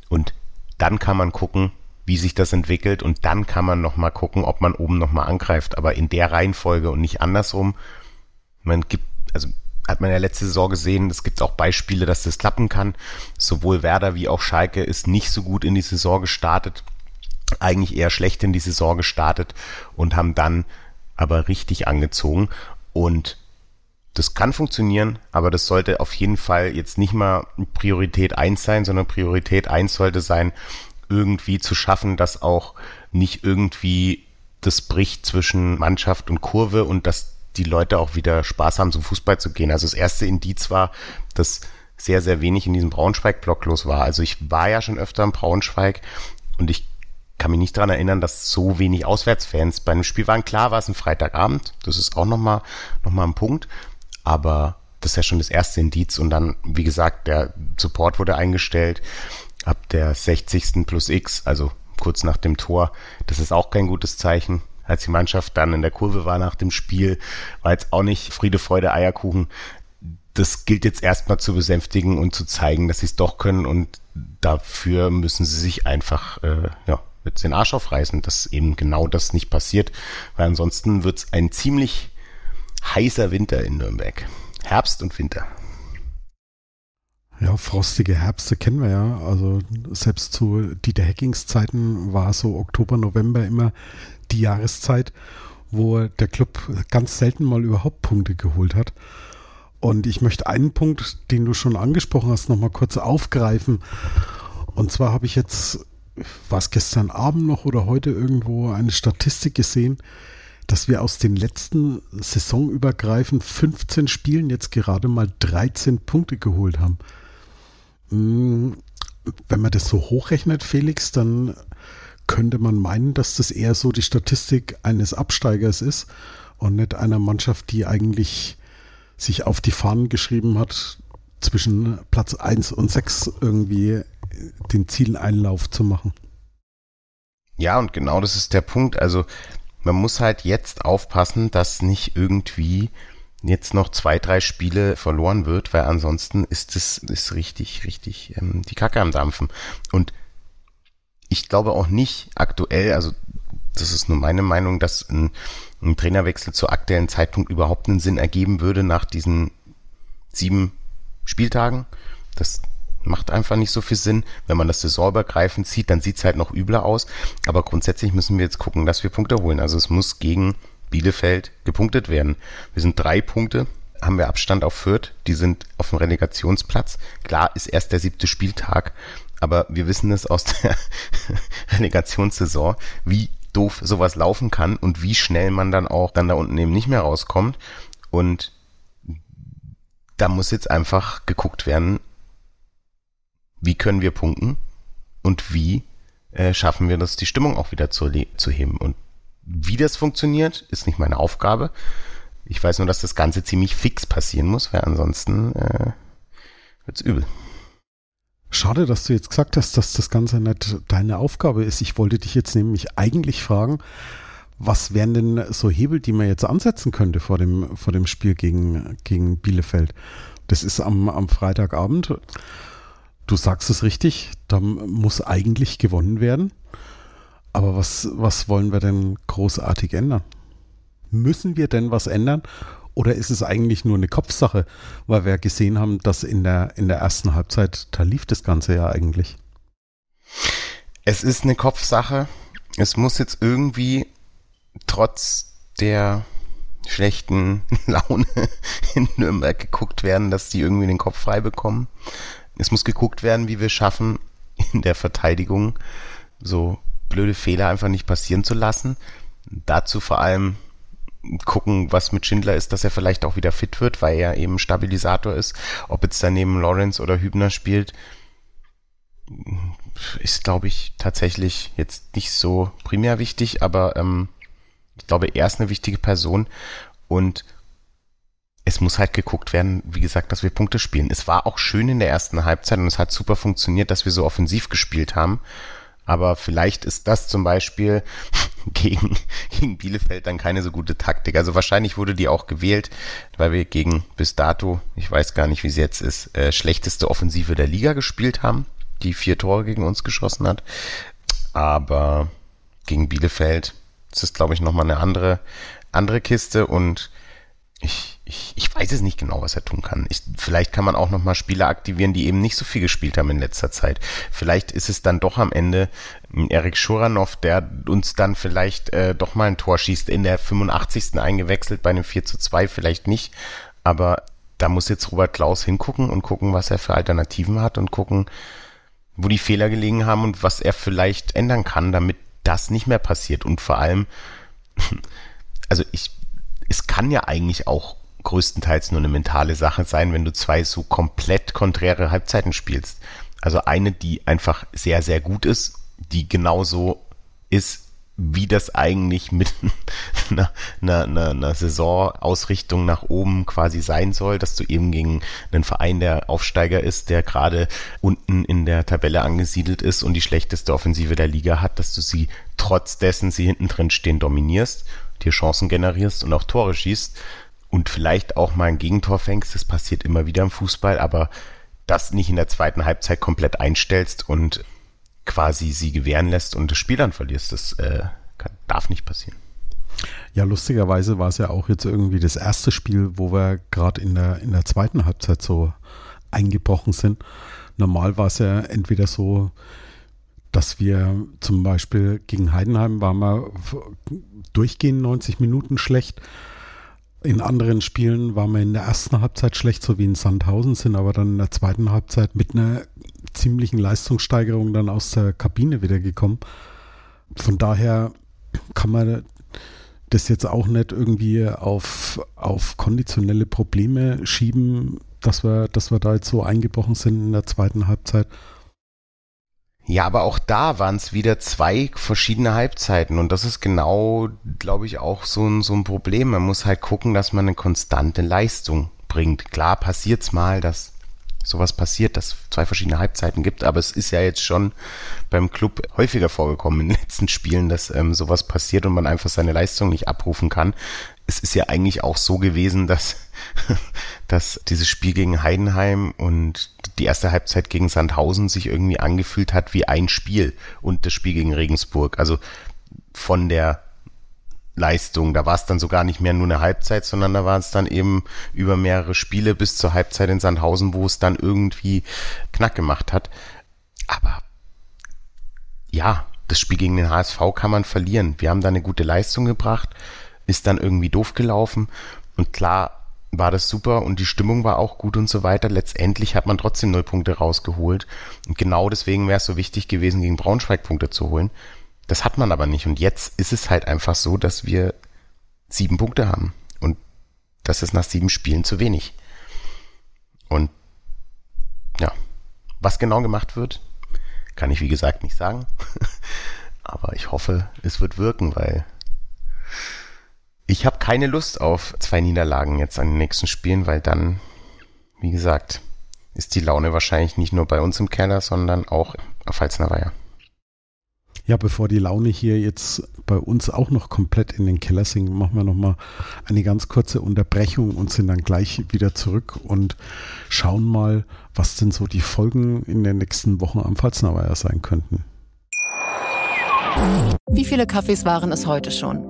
Und dann kann man gucken, wie sich das entwickelt und dann kann man nochmal gucken, ob man oben nochmal angreift. Aber in der Reihenfolge und nicht andersrum. Man gibt, also hat man ja letzte Saison gesehen, es gibt auch Beispiele, dass das klappen kann. Sowohl Werder wie auch Schalke ist nicht so gut in die Saison gestartet, eigentlich eher schlecht in die Saison gestartet und haben dann aber richtig angezogen. Und das kann funktionieren, aber das sollte auf jeden Fall jetzt nicht mal Priorität eins sein, sondern Priorität eins sollte sein, irgendwie zu schaffen, dass auch nicht irgendwie das bricht zwischen Mannschaft und Kurve und dass die Leute auch wieder Spaß haben, zum Fußball zu gehen. Also das erste Indiz war, dass sehr, sehr wenig in diesem Braunschweig-Block los war. Also ich war ja schon öfter in Braunschweig und ich kann mich nicht daran erinnern, dass so wenig Auswärtsfans bei einem Spiel waren. Klar war es ein Freitagabend, das ist auch nochmal noch mal ein Punkt, aber das ist ja schon das erste Indiz und dann, wie gesagt, der Support wurde eingestellt ab der 60. plus X, also kurz nach dem Tor. Das ist auch kein gutes Zeichen. Als die Mannschaft dann in der Kurve war nach dem Spiel, war jetzt auch nicht Friede, Freude, Eierkuchen. Das gilt jetzt erstmal zu besänftigen und zu zeigen, dass sie es doch können und dafür müssen sie sich einfach äh, ja, wird den Arsch aufreißen, dass eben genau das nicht passiert, weil ansonsten wird es ein ziemlich heißer Winter in Nürnberg. Herbst und Winter. Ja, frostige Herbste kennen wir ja. Also selbst zu Dieter Hackings Zeiten war so Oktober, November immer die Jahreszeit, wo der Club ganz selten mal überhaupt Punkte geholt hat. Und ich möchte einen Punkt, den du schon angesprochen hast, nochmal kurz aufgreifen. Und zwar habe ich jetzt was gestern Abend noch oder heute irgendwo eine Statistik gesehen, dass wir aus den letzten saisonübergreifend 15 Spielen jetzt gerade mal 13 Punkte geholt haben. Hm, wenn man das so hochrechnet, Felix, dann könnte man meinen, dass das eher so die Statistik eines Absteigers ist und nicht einer Mannschaft, die eigentlich sich auf die Fahnen geschrieben hat, zwischen Platz 1 und 6 irgendwie den Zieleinlauf zu machen. Ja, und genau das ist der Punkt. Also man muss halt jetzt aufpassen, dass nicht irgendwie jetzt noch zwei, drei Spiele verloren wird, weil ansonsten ist es ist richtig, richtig ähm, die Kacke am Dampfen. Und ich glaube auch nicht aktuell, also das ist nur meine Meinung, dass ein ein Trainerwechsel zu aktuellen Zeitpunkt überhaupt einen Sinn ergeben würde nach diesen sieben Spieltagen. Das macht einfach nicht so viel Sinn. Wenn man das saisonübergreifend sieht, dann sieht es halt noch übler aus. Aber grundsätzlich müssen wir jetzt gucken, dass wir Punkte holen. Also es muss gegen Bielefeld gepunktet werden. Wir sind drei Punkte, haben wir Abstand auf Fürth. Die sind auf dem Relegationsplatz. Klar ist erst der siebte Spieltag, aber wir wissen es aus der Relegationssaison, wie doof sowas laufen kann und wie schnell man dann auch dann da unten eben nicht mehr rauskommt. Und da muss jetzt einfach geguckt werden, wie können wir punkten und wie äh, schaffen wir das, die Stimmung auch wieder zu, zu heben. Und wie das funktioniert, ist nicht meine Aufgabe. Ich weiß nur, dass das Ganze ziemlich fix passieren muss, weil ansonsten äh, wird's übel. Schade, dass du jetzt gesagt hast, dass das Ganze nicht deine Aufgabe ist. Ich wollte dich jetzt nämlich eigentlich fragen, was wären denn so Hebel, die man jetzt ansetzen könnte vor dem, vor dem Spiel gegen, gegen Bielefeld? Das ist am, am Freitagabend. Du sagst es richtig, da muss eigentlich gewonnen werden. Aber was, was wollen wir denn großartig ändern? Müssen wir denn was ändern? Oder ist es eigentlich nur eine Kopfsache, weil wir gesehen haben, dass in der, in der ersten Halbzeit, da lief das Ganze ja eigentlich. Es ist eine Kopfsache. Es muss jetzt irgendwie trotz der schlechten Laune in Nürnberg geguckt werden, dass die irgendwie den Kopf frei bekommen. Es muss geguckt werden, wie wir schaffen, in der Verteidigung so blöde Fehler einfach nicht passieren zu lassen. Dazu vor allem gucken, was mit Schindler ist, dass er vielleicht auch wieder fit wird, weil er eben Stabilisator ist. Ob jetzt daneben Lawrence oder Hübner spielt, ist, glaube ich, tatsächlich jetzt nicht so primär wichtig, aber ähm, ich glaube, er ist eine wichtige Person und es muss halt geguckt werden, wie gesagt, dass wir Punkte spielen. Es war auch schön in der ersten Halbzeit und es hat super funktioniert, dass wir so offensiv gespielt haben. Aber vielleicht ist das zum Beispiel gegen, gegen Bielefeld dann keine so gute Taktik. Also wahrscheinlich wurde die auch gewählt, weil wir gegen bis dato, ich weiß gar nicht, wie es jetzt ist, äh, schlechteste Offensive der Liga gespielt haben, die vier Tore gegen uns geschossen hat. Aber gegen Bielefeld ist es, glaube ich, nochmal eine andere, andere Kiste und ich, ich, ich weiß es nicht genau, was er tun kann. Ich, vielleicht kann man auch nochmal Spieler aktivieren, die eben nicht so viel gespielt haben in letzter Zeit. Vielleicht ist es dann doch am Ende Erik Schuranov, der uns dann vielleicht äh, doch mal ein Tor schießt, in der 85. eingewechselt, bei einem 4 zu 2 vielleicht nicht. Aber da muss jetzt Robert Klaus hingucken und gucken, was er für Alternativen hat und gucken, wo die Fehler gelegen haben und was er vielleicht ändern kann, damit das nicht mehr passiert. Und vor allem, also ich es kann ja eigentlich auch größtenteils nur eine mentale Sache sein, wenn du zwei so komplett konträre Halbzeiten spielst. Also eine, die einfach sehr, sehr gut ist, die genauso ist, wie das eigentlich mit einer, einer, einer, Saisonausrichtung nach oben quasi sein soll, dass du eben gegen einen Verein, der Aufsteiger ist, der gerade unten in der Tabelle angesiedelt ist und die schlechteste Offensive der Liga hat, dass du sie trotz dessen sie hinten drin stehen dominierst dir Chancen generierst und auch Tore schießt und vielleicht auch mal ein Gegentor fängst. Das passiert immer wieder im Fußball, aber das nicht in der zweiten Halbzeit komplett einstellst und quasi sie gewähren lässt und das Spiel dann verlierst. Das äh, kann, darf nicht passieren. Ja, lustigerweise war es ja auch jetzt irgendwie das erste Spiel, wo wir gerade in der, in der zweiten Halbzeit so eingebrochen sind. Normal war es ja entweder so, dass wir zum Beispiel gegen Heidenheim waren wir durchgehend 90 Minuten schlecht. In anderen Spielen waren wir in der ersten Halbzeit schlecht, so wie in Sandhausen, sind aber dann in der zweiten Halbzeit mit einer ziemlichen Leistungssteigerung dann aus der Kabine wieder gekommen. Von daher kann man das jetzt auch nicht irgendwie auf, auf konditionelle Probleme schieben, dass wir, dass wir da jetzt so eingebrochen sind in der zweiten Halbzeit. Ja, aber auch da waren es wieder zwei verschiedene Halbzeiten und das ist genau, glaube ich, auch so ein, so ein Problem. Man muss halt gucken, dass man eine konstante Leistung bringt. Klar passiert's mal, dass sowas passiert, dass zwei verschiedene Halbzeiten gibt, aber es ist ja jetzt schon beim Club häufiger vorgekommen in den letzten Spielen, dass ähm, sowas passiert und man einfach seine Leistung nicht abrufen kann. Es ist ja eigentlich auch so gewesen, dass dass dieses Spiel gegen Heidenheim und die erste Halbzeit gegen Sandhausen sich irgendwie angefühlt hat wie ein Spiel und das Spiel gegen Regensburg. Also von der Leistung. Da war es dann sogar nicht mehr nur eine Halbzeit, sondern da war es dann eben über mehrere Spiele bis zur Halbzeit in Sandhausen, wo es dann irgendwie knack gemacht hat. Aber ja, das Spiel gegen den HSV kann man verlieren. Wir haben da eine gute Leistung gebracht, ist dann irgendwie doof gelaufen und klar war das super und die Stimmung war auch gut und so weiter. Letztendlich hat man trotzdem null Punkte rausgeholt und genau deswegen wäre es so wichtig gewesen, gegen Braunschweig Punkte zu holen. Das hat man aber nicht. Und jetzt ist es halt einfach so, dass wir sieben Punkte haben. Und das ist nach sieben Spielen zu wenig. Und ja, was genau gemacht wird, kann ich wie gesagt nicht sagen. aber ich hoffe, es wird wirken, weil ich habe keine Lust auf zwei Niederlagen jetzt an den nächsten Spielen, weil dann, wie gesagt, ist die Laune wahrscheinlich nicht nur bei uns im Keller, sondern auch auf Halsner Weiher. Ja, bevor die Laune hier jetzt bei uns auch noch komplett in den Keller sinkt, machen wir nochmal eine ganz kurze Unterbrechung und sind dann gleich wieder zurück und schauen mal, was denn so die Folgen in den nächsten Wochen am Pfalznauer sein könnten. Wie viele Kaffees waren es heute schon?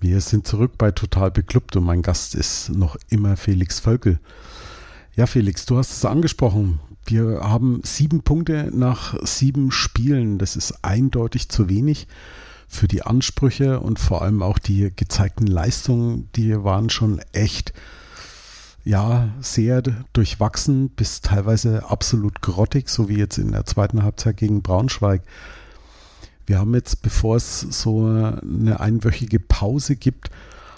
Wir sind zurück bei Total Beklubbt und mein Gast ist noch immer Felix Völkel. Ja, Felix, du hast es angesprochen. Wir haben sieben Punkte nach sieben Spielen. Das ist eindeutig zu wenig für die Ansprüche und vor allem auch die gezeigten Leistungen, die waren schon echt ja, sehr durchwachsen bis teilweise absolut grottig, so wie jetzt in der zweiten Halbzeit gegen Braunschweig. Wir haben jetzt, bevor es so eine einwöchige Pause gibt,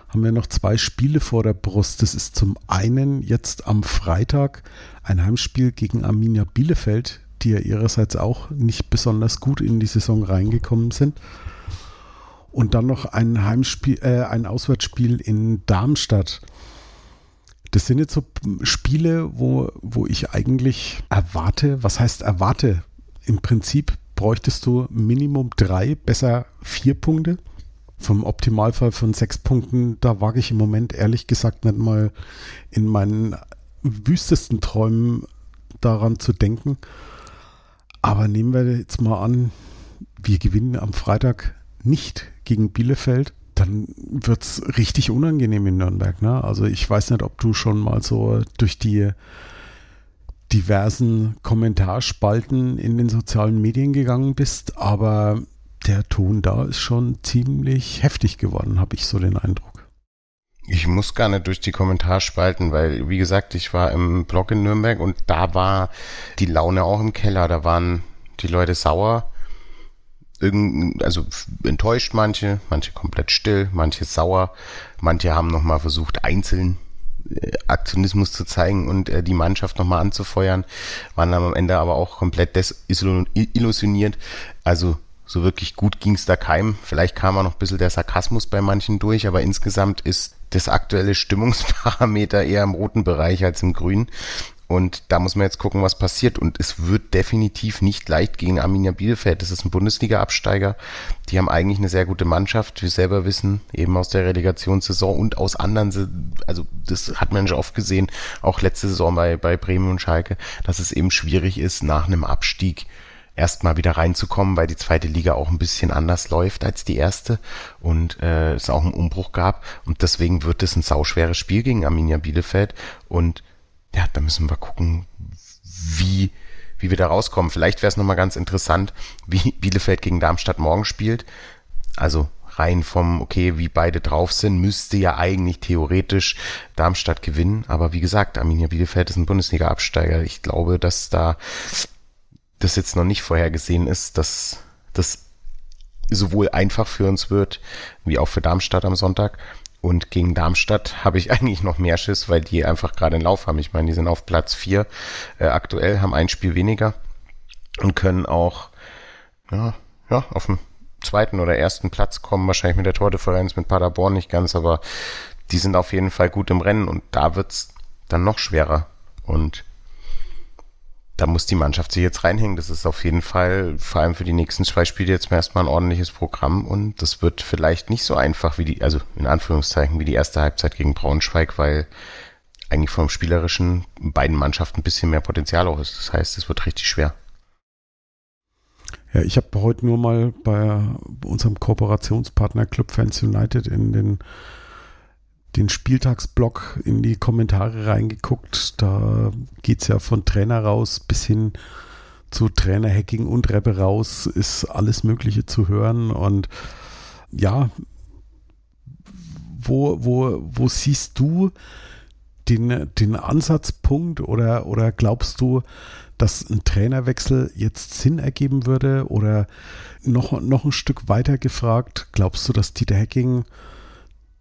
haben wir noch zwei Spiele vor der Brust. Das ist zum einen jetzt am Freitag ein Heimspiel gegen Arminia Bielefeld, die ja ihrerseits auch nicht besonders gut in die Saison reingekommen sind. Und dann noch ein Heimspiel, äh, ein Auswärtsspiel in Darmstadt. Das sind jetzt so Spiele, wo, wo ich eigentlich erwarte, was heißt erwarte? Im Prinzip bräuchtest du Minimum drei, besser vier Punkte vom Optimalfall von sechs Punkten, da wage ich im Moment ehrlich gesagt nicht mal in meinen wüstesten Träumen daran zu denken. Aber nehmen wir jetzt mal an, wir gewinnen am Freitag nicht gegen Bielefeld, dann wird es richtig unangenehm in Nürnberg. Ne? Also ich weiß nicht, ob du schon mal so durch die diversen Kommentarspalten in den sozialen Medien gegangen bist, aber der Ton da ist schon ziemlich heftig geworden, habe ich so den Eindruck. Ich muss gar nicht durch die Kommentarspalten, weil, wie gesagt, ich war im Blog in Nürnberg und da war die Laune auch im Keller. Da waren die Leute sauer, also enttäuscht manche, manche komplett still, manche sauer, manche haben nochmal versucht, einzeln Aktionismus zu zeigen und äh, die Mannschaft nochmal anzufeuern, waren dann am Ende aber auch komplett desillusioniert. Also so wirklich gut ging es da keinem. Vielleicht kam auch noch ein bisschen der Sarkasmus bei manchen durch, aber insgesamt ist das aktuelle Stimmungsparameter eher im roten Bereich als im grünen. Und da muss man jetzt gucken, was passiert. Und es wird definitiv nicht leicht gegen Arminia Bielefeld. Das ist ein Bundesliga-Absteiger. Die haben eigentlich eine sehr gute Mannschaft. Wir selber wissen, eben aus der Relegationssaison und aus anderen, also das hat man schon oft gesehen, auch letzte Saison bei, bei Bremen und Schalke, dass es eben schwierig ist, nach einem Abstieg erstmal wieder reinzukommen, weil die zweite Liga auch ein bisschen anders läuft als die erste und äh, es auch einen Umbruch gab. Und deswegen wird es ein sauschweres Spiel gegen Arminia Bielefeld. Und ja, da müssen wir gucken, wie, wie wir da rauskommen. Vielleicht wäre es nochmal ganz interessant, wie Bielefeld gegen Darmstadt morgen spielt. Also rein vom, okay, wie beide drauf sind, müsste ja eigentlich theoretisch Darmstadt gewinnen. Aber wie gesagt, Arminia Bielefeld ist ein Bundesliga-Absteiger. Ich glaube, dass da das jetzt noch nicht vorhergesehen ist, dass das sowohl einfach für uns wird, wie auch für Darmstadt am Sonntag. Und gegen Darmstadt habe ich eigentlich noch mehr Schiss, weil die einfach gerade einen Lauf haben. Ich meine, die sind auf Platz vier äh, aktuell, haben ein Spiel weniger und können auch ja, ja, auf dem zweiten oder ersten Platz kommen, wahrscheinlich mit der Tordifferenz mit Paderborn nicht ganz, aber die sind auf jeden Fall gut im Rennen und da wird's dann noch schwerer. Und da muss die Mannschaft sich jetzt reinhängen. Das ist auf jeden Fall, vor allem für die nächsten zwei Spiele, jetzt erstmal ein ordentliches Programm und das wird vielleicht nicht so einfach wie die, also in Anführungszeichen, wie die erste Halbzeit gegen Braunschweig, weil eigentlich vom Spielerischen beiden Mannschaften ein bisschen mehr Potenzial auch ist. Das heißt, es wird richtig schwer. Ja, ich habe heute nur mal bei unserem Kooperationspartner Club Fans United in den, den Spieltagsblock in die Kommentare reingeguckt. Da geht es ja von Trainer raus bis hin zu Trainerhacking und Rappe raus, ist alles Mögliche zu hören. Und ja, wo, wo, wo siehst du den, den Ansatzpunkt oder, oder glaubst du, dass ein Trainerwechsel jetzt Sinn ergeben würde? Oder noch, noch ein Stück weiter gefragt, glaubst du, dass Dieter Hacking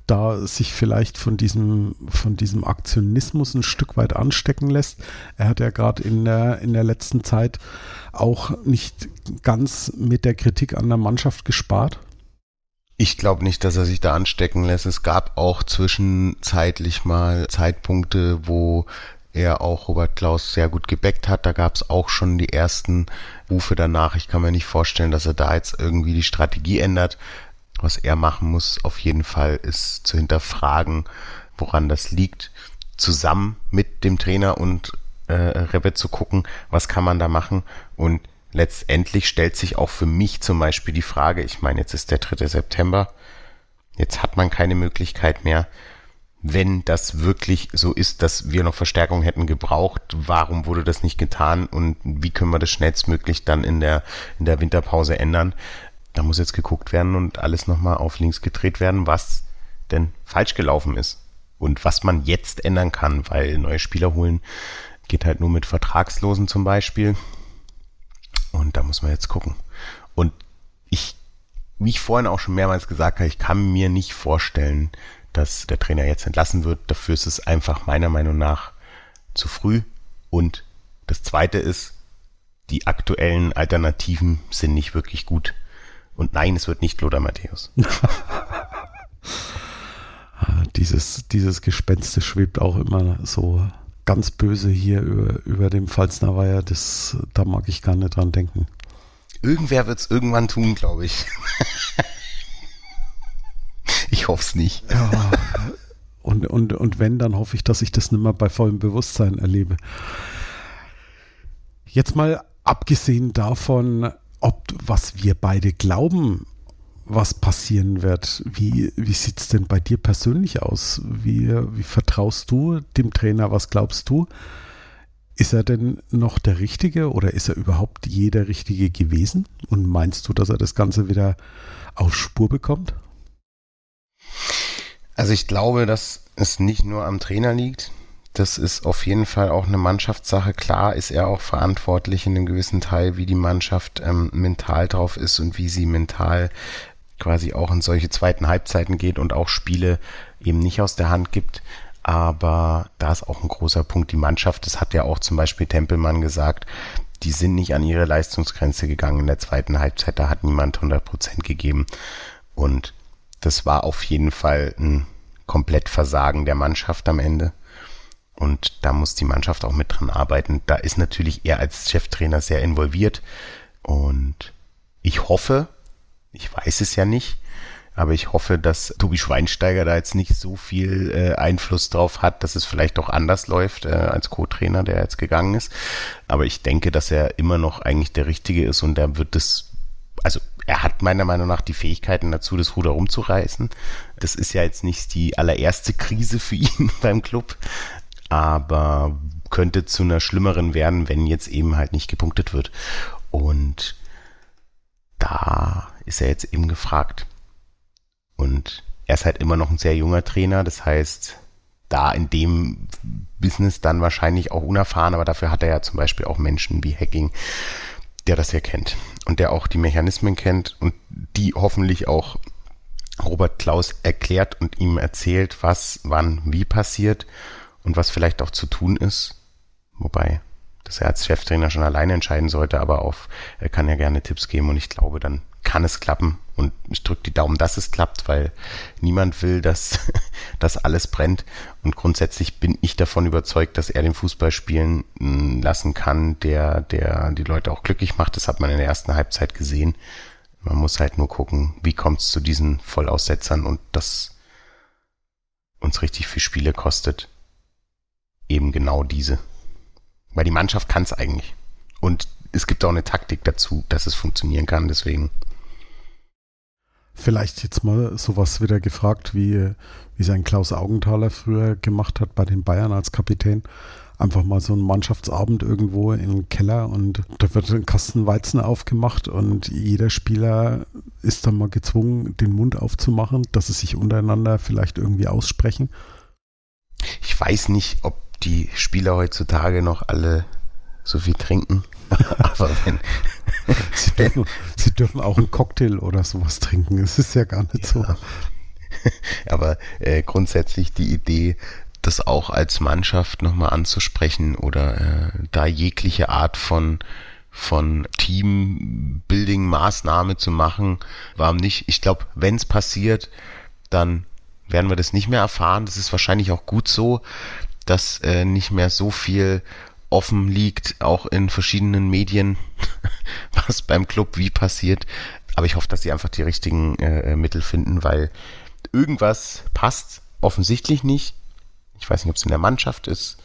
da sich vielleicht von diesem, von diesem Aktionismus ein Stück weit anstecken lässt? Er hat ja gerade in der, in der letzten Zeit auch nicht ganz mit der Kritik an der Mannschaft gespart. Ich glaube nicht, dass er sich da anstecken lässt. Es gab auch zwischenzeitlich mal Zeitpunkte, wo er auch Robert Klaus sehr gut gebackt hat. Da gab es auch schon die ersten Rufe danach. Ich kann mir nicht vorstellen, dass er da jetzt irgendwie die Strategie ändert. Was er machen muss, auf jeden Fall, ist zu hinterfragen, woran das liegt, zusammen mit dem Trainer und äh, Rebbe zu gucken, was kann man da machen. Und letztendlich stellt sich auch für mich zum Beispiel die Frage, ich meine, jetzt ist der 3. September, jetzt hat man keine Möglichkeit mehr, wenn das wirklich so ist, dass wir noch Verstärkung hätten gebraucht, warum wurde das nicht getan und wie können wir das schnellstmöglich dann in der, in der Winterpause ändern? Da muss jetzt geguckt werden und alles nochmal auf links gedreht werden, was denn falsch gelaufen ist und was man jetzt ändern kann, weil neue Spieler holen geht halt nur mit Vertragslosen zum Beispiel. Und da muss man jetzt gucken. Und ich, wie ich vorhin auch schon mehrmals gesagt habe, ich kann mir nicht vorstellen, dass der Trainer jetzt entlassen wird. Dafür ist es einfach meiner Meinung nach zu früh. Und das Zweite ist, die aktuellen Alternativen sind nicht wirklich gut. Und nein, es wird nicht Lothar Matthäus. dieses, dieses Gespenst schwebt auch immer so ganz böse hier über, über dem Pfalzner Weiher. Das, da mag ich gar nicht dran denken. Irgendwer wird es irgendwann tun, glaube ich. Ich hoffe es nicht. Ja. Und, und, und wenn, dann hoffe ich, dass ich das nicht mehr bei vollem Bewusstsein erlebe. Jetzt mal abgesehen davon, ob was wir beide glauben, was passieren wird. Wie, wie sieht es denn bei dir persönlich aus? Wie, wie vertraust du dem Trainer? Was glaubst du? Ist er denn noch der Richtige oder ist er überhaupt je der Richtige gewesen? Und meinst du, dass er das Ganze wieder auf Spur bekommt? Also ich glaube, dass es nicht nur am Trainer liegt. Das ist auf jeden Fall auch eine Mannschaftssache. Klar ist er auch verantwortlich in einem gewissen Teil, wie die Mannschaft ähm, mental drauf ist und wie sie mental quasi auch in solche zweiten Halbzeiten geht und auch Spiele eben nicht aus der Hand gibt. Aber da ist auch ein großer Punkt die Mannschaft. Das hat ja auch zum Beispiel Tempelmann gesagt. Die sind nicht an ihre Leistungsgrenze gegangen in der zweiten Halbzeit. Da hat niemand 100 Prozent gegeben. Und das war auf jeden Fall ein komplett Versagen der Mannschaft am Ende. Und da muss die Mannschaft auch mit dran arbeiten. Da ist natürlich er als Cheftrainer sehr involviert. Und ich hoffe, ich weiß es ja nicht, aber ich hoffe, dass Tobi Schweinsteiger da jetzt nicht so viel äh, Einfluss drauf hat, dass es vielleicht auch anders läuft äh, als Co-Trainer, der jetzt gegangen ist. Aber ich denke, dass er immer noch eigentlich der Richtige ist und da wird es, also er hat meiner Meinung nach die Fähigkeiten dazu, das Ruder rumzureißen. Das ist ja jetzt nicht die allererste Krise für ihn beim Club, aber könnte zu einer schlimmeren werden, wenn jetzt eben halt nicht gepunktet wird. Und da ist er jetzt eben gefragt. Und er ist halt immer noch ein sehr junger Trainer, das heißt, da in dem Business dann wahrscheinlich auch unerfahren, aber dafür hat er ja zum Beispiel auch Menschen wie Hacking, der das ja kennt und der auch die Mechanismen kennt und die hoffentlich auch Robert Klaus erklärt und ihm erzählt, was wann wie passiert und was vielleicht auch zu tun ist. Wobei, dass er als Cheftrainer schon alleine entscheiden sollte, aber auf, er kann ja gerne Tipps geben und ich glaube, dann kann es klappen. Und ich drücke die Daumen, dass es klappt, weil niemand will, dass das alles brennt. Und grundsätzlich bin ich davon überzeugt, dass er den Fußball spielen hm, lassen kann, der, der die Leute auch glücklich macht. Das hat man in der ersten Halbzeit gesehen. Man muss halt nur gucken, wie kommt es zu diesen Vollaussetzern und das uns richtig viel Spiele kostet. Eben genau diese. Weil die Mannschaft kann es eigentlich. Und es gibt auch eine Taktik dazu, dass es funktionieren kann. Deswegen. Vielleicht jetzt mal sowas wieder gefragt, wie, wie sein Klaus Augenthaler früher gemacht hat bei den Bayern als Kapitän. Einfach mal so ein Mannschaftsabend irgendwo im Keller und da wird ein Kasten Weizen aufgemacht und jeder Spieler ist dann mal gezwungen, den Mund aufzumachen, dass sie sich untereinander vielleicht irgendwie aussprechen. Ich weiß nicht, ob die Spieler heutzutage noch alle so viel trinken. Aber wenn. Sie dürfen, sie dürfen auch einen Cocktail oder sowas trinken. Es ist ja gar nicht ja. so. Aber äh, grundsätzlich die Idee, das auch als Mannschaft nochmal anzusprechen oder äh, da jegliche Art von von Teambuilding-Maßnahme zu machen, warum nicht? Ich glaube, wenn es passiert, dann werden wir das nicht mehr erfahren. Das ist wahrscheinlich auch gut so, dass äh, nicht mehr so viel offen liegt, auch in verschiedenen Medien, was beim Club wie passiert. Aber ich hoffe, dass sie einfach die richtigen äh, Mittel finden, weil irgendwas passt offensichtlich nicht. Ich weiß nicht, ob es in der Mannschaft ist,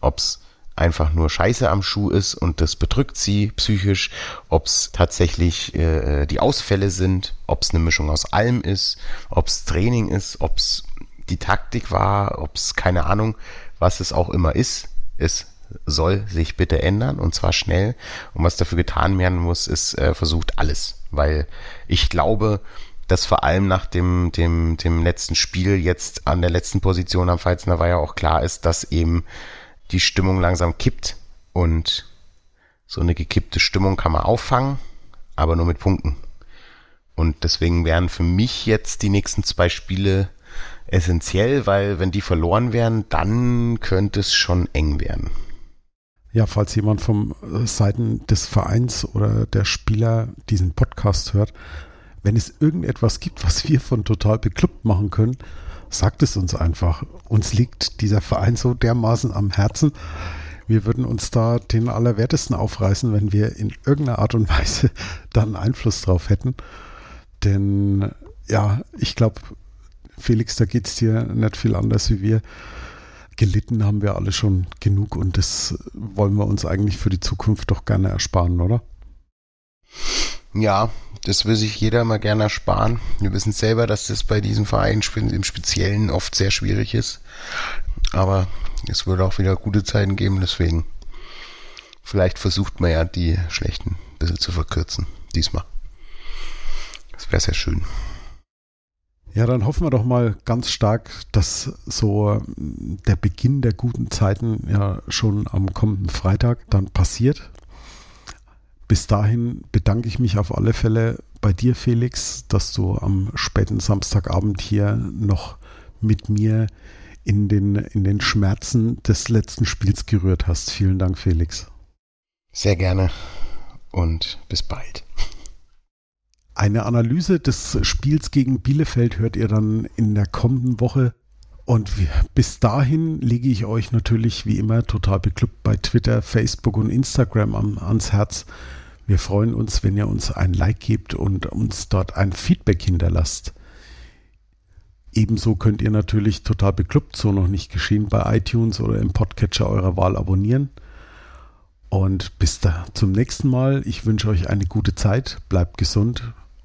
ob es einfach nur Scheiße am Schuh ist und das bedrückt sie psychisch, ob es tatsächlich äh, die Ausfälle sind, ob es eine Mischung aus allem ist, ob es Training ist, ob es die Taktik war, ob es keine Ahnung, was es auch immer ist. Es soll sich bitte ändern und zwar schnell. Und was dafür getan werden muss, ist äh, versucht alles, weil ich glaube, dass vor allem nach dem, dem, dem letzten Spiel jetzt an der letzten Position am Pfalzner war ja auch klar ist, dass eben die Stimmung langsam kippt und so eine gekippte Stimmung kann man auffangen, aber nur mit Punkten. Und deswegen wären für mich jetzt die nächsten zwei Spiele essentiell, weil wenn die verloren wären, dann könnte es schon eng werden. Ja, falls jemand vom äh, Seiten des Vereins oder der Spieler diesen Podcast hört, wenn es irgendetwas gibt, was wir von total beklubbt machen können, sagt es uns einfach. Uns liegt dieser Verein so dermaßen am Herzen. Wir würden uns da den Allerwertesten aufreißen, wenn wir in irgendeiner Art und Weise dann Einfluss drauf hätten. Denn ja, ich glaube, Felix, da geht es dir nicht viel anders wie wir. Gelitten haben wir alle schon genug und das wollen wir uns eigentlich für die Zukunft doch gerne ersparen, oder? Ja, das will sich jeder mal gerne ersparen. Wir wissen selber, dass das bei diesem Verein im Speziellen oft sehr schwierig ist. Aber es würde auch wieder gute Zeiten geben, deswegen vielleicht versucht man ja die schlechten ein bisschen zu verkürzen. Diesmal. Das wäre sehr schön. Ja, dann hoffen wir doch mal ganz stark, dass so der Beginn der guten Zeiten ja schon am kommenden Freitag dann passiert. Bis dahin bedanke ich mich auf alle Fälle bei dir, Felix, dass du am späten Samstagabend hier noch mit mir in den, in den Schmerzen des letzten Spiels gerührt hast. Vielen Dank, Felix. Sehr gerne und bis bald. Eine Analyse des Spiels gegen Bielefeld hört ihr dann in der kommenden Woche. Und bis dahin lege ich euch natürlich wie immer total beklubbt bei Twitter, Facebook und Instagram ans Herz wir freuen uns, wenn ihr uns ein Like gebt und uns dort ein Feedback hinterlasst. Ebenso könnt ihr natürlich total beklubbt, so noch nicht geschehen, bei iTunes oder im Podcatcher eurer Wahl abonnieren. Und bis da zum nächsten Mal. Ich wünsche euch eine gute Zeit, bleibt gesund